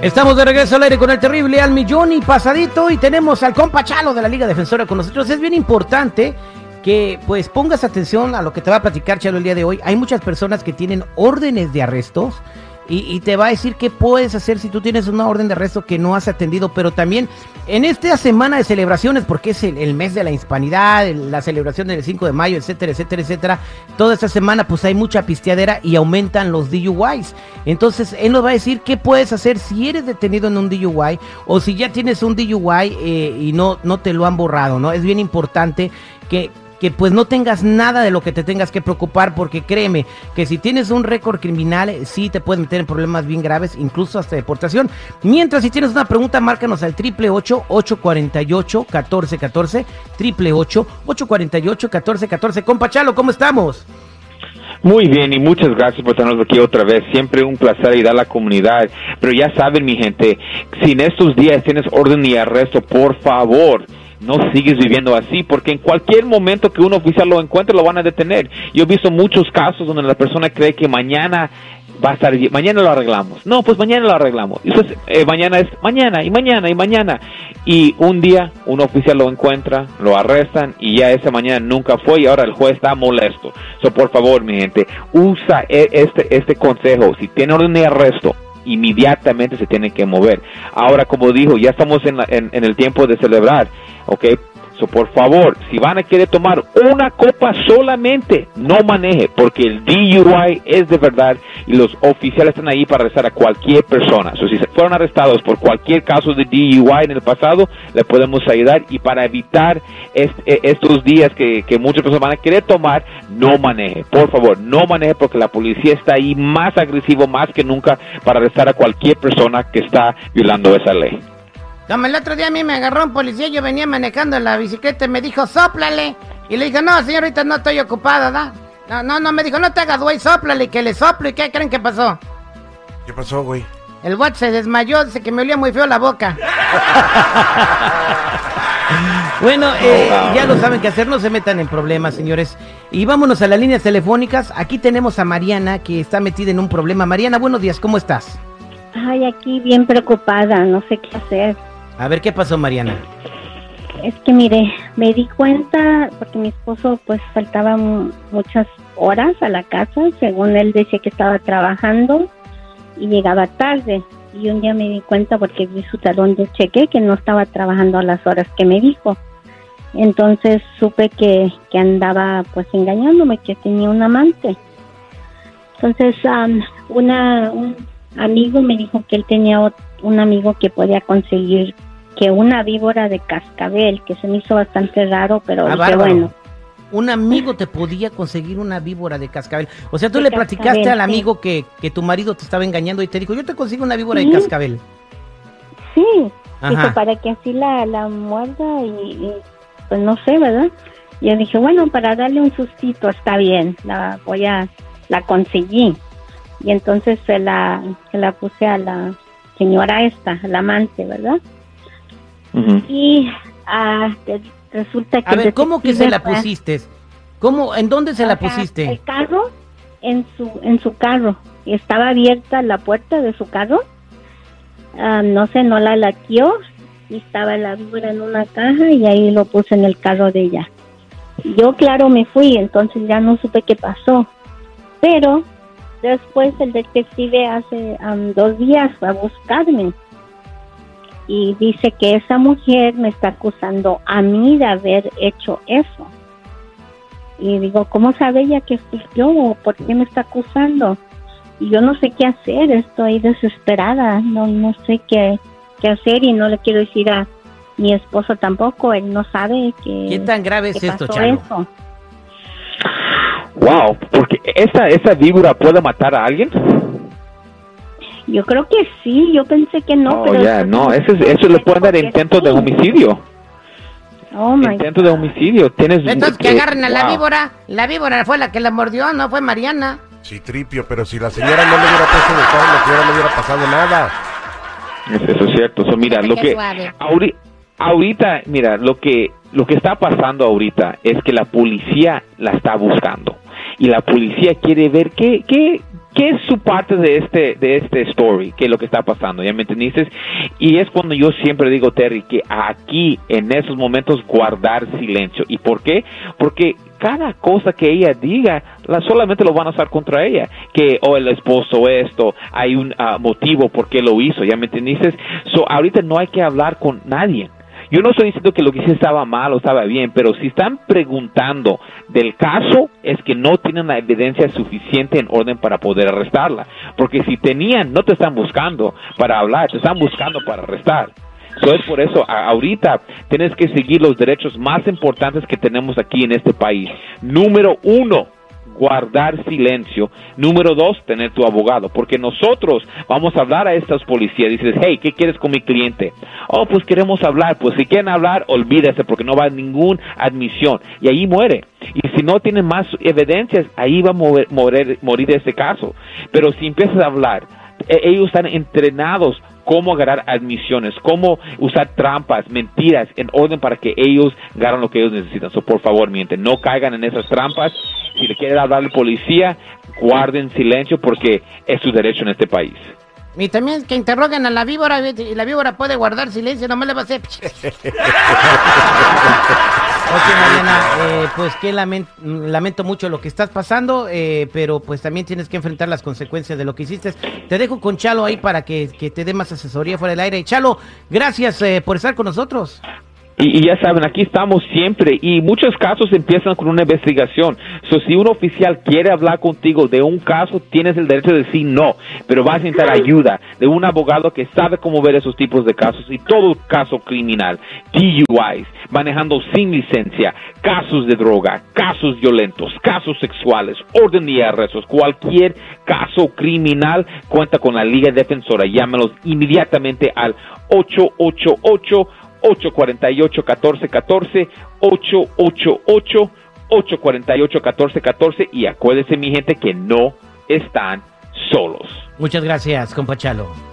Estamos de regreso al aire con el terrible al millón y pasadito y tenemos al compa Chalo de la Liga Defensora con nosotros. Es bien importante que pues pongas atención a lo que te va a platicar Chalo el día de hoy. Hay muchas personas que tienen órdenes de arrestos y, te va a decir qué puedes hacer si tú tienes una orden de arresto que no has atendido, pero también en esta semana de celebraciones, porque es el, mes de la hispanidad, la celebración del 5 de mayo, etcétera, etcétera, etcétera, toda esta semana pues hay mucha pisteadera y aumentan los DUIs. Entonces él nos va a decir qué puedes hacer si eres detenido en un DUI o si ya tienes un DUI eh, y no, no te lo han borrado, ¿no? Es bien importante que que pues no tengas nada de lo que te tengas que preocupar, porque créeme que si tienes un récord criminal, sí te puedes meter en problemas bien graves, incluso hasta deportación. Mientras, si tienes una pregunta, márcanos al triple 848 1414 triple 848 1414 Compa Chalo, ¿cómo estamos? Muy bien y muchas gracias por tenernos aquí otra vez. Siempre un placer ayudar a la comunidad. Pero ya saben, mi gente, si en estos días tienes orden y arresto, por favor, no sigues viviendo así, porque en cualquier momento que un oficial lo encuentre lo van a detener. Yo he visto muchos casos donde la persona cree que mañana va a estar mañana lo arreglamos. No, pues mañana lo arreglamos. Y entonces, eh, mañana es mañana y mañana y mañana. Y un día un oficial lo encuentra, lo arrestan y ya esa mañana nunca fue y ahora el juez está molesto. So, por favor, mi gente, usa e, este, este consejo. Si tiene orden de arresto, inmediatamente se tiene que mover. Ahora, como dijo, ya estamos en, en el tiempo de celebrar. ¿ok? So, por favor, si van a querer tomar una copa solamente, no maneje, porque el DUI es de verdad y los oficiales están ahí para arrestar a cualquier persona. So, si fueron arrestados por cualquier caso de DUI en el pasado, le podemos ayudar y para evitar e, estos días que, que muchas personas van a querer tomar, no maneje. Por favor, no maneje porque la policía está ahí más agresivo, más que nunca para arrestar a cualquier persona que está violando esa ley. Como el otro día a mí me agarró un policía, yo venía manejando la bicicleta y me dijo, sóplale. Y le dije, no, señorita, no estoy ocupada, ¿da? No, no, no, me dijo, no te hagas güey, sóplale, que le soplo. ¿Y qué creen que pasó? ¿Qué pasó, güey? El bot se desmayó, dice que me olía muy feo la boca. bueno, eh, ya lo saben que hacer, no se metan en problemas, señores. Y vámonos a las líneas telefónicas. Aquí tenemos a Mariana, que está metida en un problema. Mariana, buenos días, ¿cómo estás? Ay, aquí bien preocupada, no sé qué hacer. A ver, ¿qué pasó, Mariana? Es que mire, me di cuenta porque mi esposo pues faltaba muchas horas a la casa, según él decía que estaba trabajando y llegaba tarde. Y un día me di cuenta porque vi su talón de cheque que no estaba trabajando a las horas que me dijo. Entonces supe que, que andaba pues engañándome, que tenía un amante. Entonces una, un amigo me dijo que él tenía un amigo que podía conseguir que una víbora de cascabel, que se me hizo bastante raro, pero ah, bueno. Un amigo te podía conseguir una víbora de cascabel. O sea, tú le platicaste al amigo que, que, tu marido te estaba engañando y te dijo, yo te consigo una víbora de cascabel. Sí, dijo, para que así la, la muerda y, pues no sé, ¿verdad? Y yo dije, bueno, para darle un sustito está bien, la voy a, la conseguí. Y entonces se la, se la puse a la señora esta, la amante, ¿verdad? Y ah, resulta que... A ver, ¿cómo que se la pusiste? ¿Cómo, ¿En dónde se la pusiste? El carro, en su, en su carro. Estaba abierta la puerta de su carro. Ah, no sé, no la latió. Y estaba la víbora en una caja y ahí lo puse en el carro de ella. Yo, claro, me fui, entonces ya no supe qué pasó. Pero después el detective hace dos días fue a buscarme y dice que esa mujer me está acusando a mí de haber hecho eso. Y digo, ¿cómo sabe ella que fui yo? ¿Por qué me está acusando? Y yo no sé qué hacer, estoy desesperada, no, no sé qué, qué hacer y no le quiero decir a mi esposo tampoco, él no sabe que... ¿Qué tan grave es esto, Chalo? Wow, porque esa, esa víbora puede matar a alguien. Yo creo que sí, yo pensé que no, oh, pero... ya, no, eso, eso le pueden dar intento de homicidio. Oh, my intento de homicidio. Tienes Entonces que agarren a la víbora. La víbora fue la que la mordió, no fue Mariana. Sí, tripio, pero si la señora no le hubiera puesto de todo, la señora no hubiera pasado nada. Eso es cierto. Eso, mira, lo que ahorita, mira, lo que lo que está pasando ahorita es que la policía la está buscando y la policía quiere ver qué qué ¿qué es su parte de este, de este story? ¿Qué es lo que está pasando? ¿Ya me entendiste? Y es cuando yo siempre digo, Terry, que aquí, en esos momentos, guardar silencio. ¿Y por qué? Porque cada cosa que ella diga, la, solamente lo van a usar contra ella. Que, o oh, el esposo esto, hay un uh, motivo por qué lo hizo, ¿ya me entendiste? So, ahorita no hay que hablar con nadie. Yo no estoy diciendo que lo que hice estaba mal o estaba bien, pero si están preguntando del caso, es que no tienen la evidencia suficiente en orden para poder arrestarla. Porque si tenían, no te están buscando para hablar, te están buscando para arrestar. So es por eso, ahorita tienes que seguir los derechos más importantes que tenemos aquí en este país. Número uno, guardar silencio. Número dos, tener tu abogado, porque nosotros vamos a hablar a estas policías. Dices, hey, ¿qué quieres con mi cliente? Oh, pues queremos hablar. Pues si quieren hablar, olvídese, porque no va a ninguna admisión. Y ahí muere. Y si no tienen más evidencias, ahí va a morir, morir ese caso. Pero si empiezas a hablar, e, ellos están entrenados cómo agarrar admisiones, cómo usar trampas, mentiras en orden para que ellos ganen lo que ellos necesitan. So, por favor, miente, no caigan en esas trampas. Si le quieren hablar al policía, guarden silencio porque es su derecho en este país. Y también que interroguen a la víbora y la víbora puede guardar silencio, no me le va a hacer. Ok, Mariana, eh, pues que lamento, mucho lo que estás pasando, eh, pero pues también tienes que enfrentar las consecuencias de lo que hiciste. Te dejo con Chalo ahí para que, te dé más asesoría fuera del aire. Chalo, gracias eh, por estar con nosotros. Y, ya saben, aquí estamos siempre y muchos casos empiezan con una investigación. So, si un oficial quiere hablar contigo de un caso, tienes el derecho de decir no, pero vas a necesitar ayuda de un abogado que sabe cómo ver esos tipos de casos y todo caso criminal, DUIs, manejando sin licencia, casos de droga, casos violentos, casos sexuales, orden de arrestos, cualquier caso criminal, cuenta con la Liga Defensora. Llámenos inmediatamente al 888 848-1414, 888-848-1414 y acuérdense mi gente que no están solos. Muchas gracias, compa Chalo.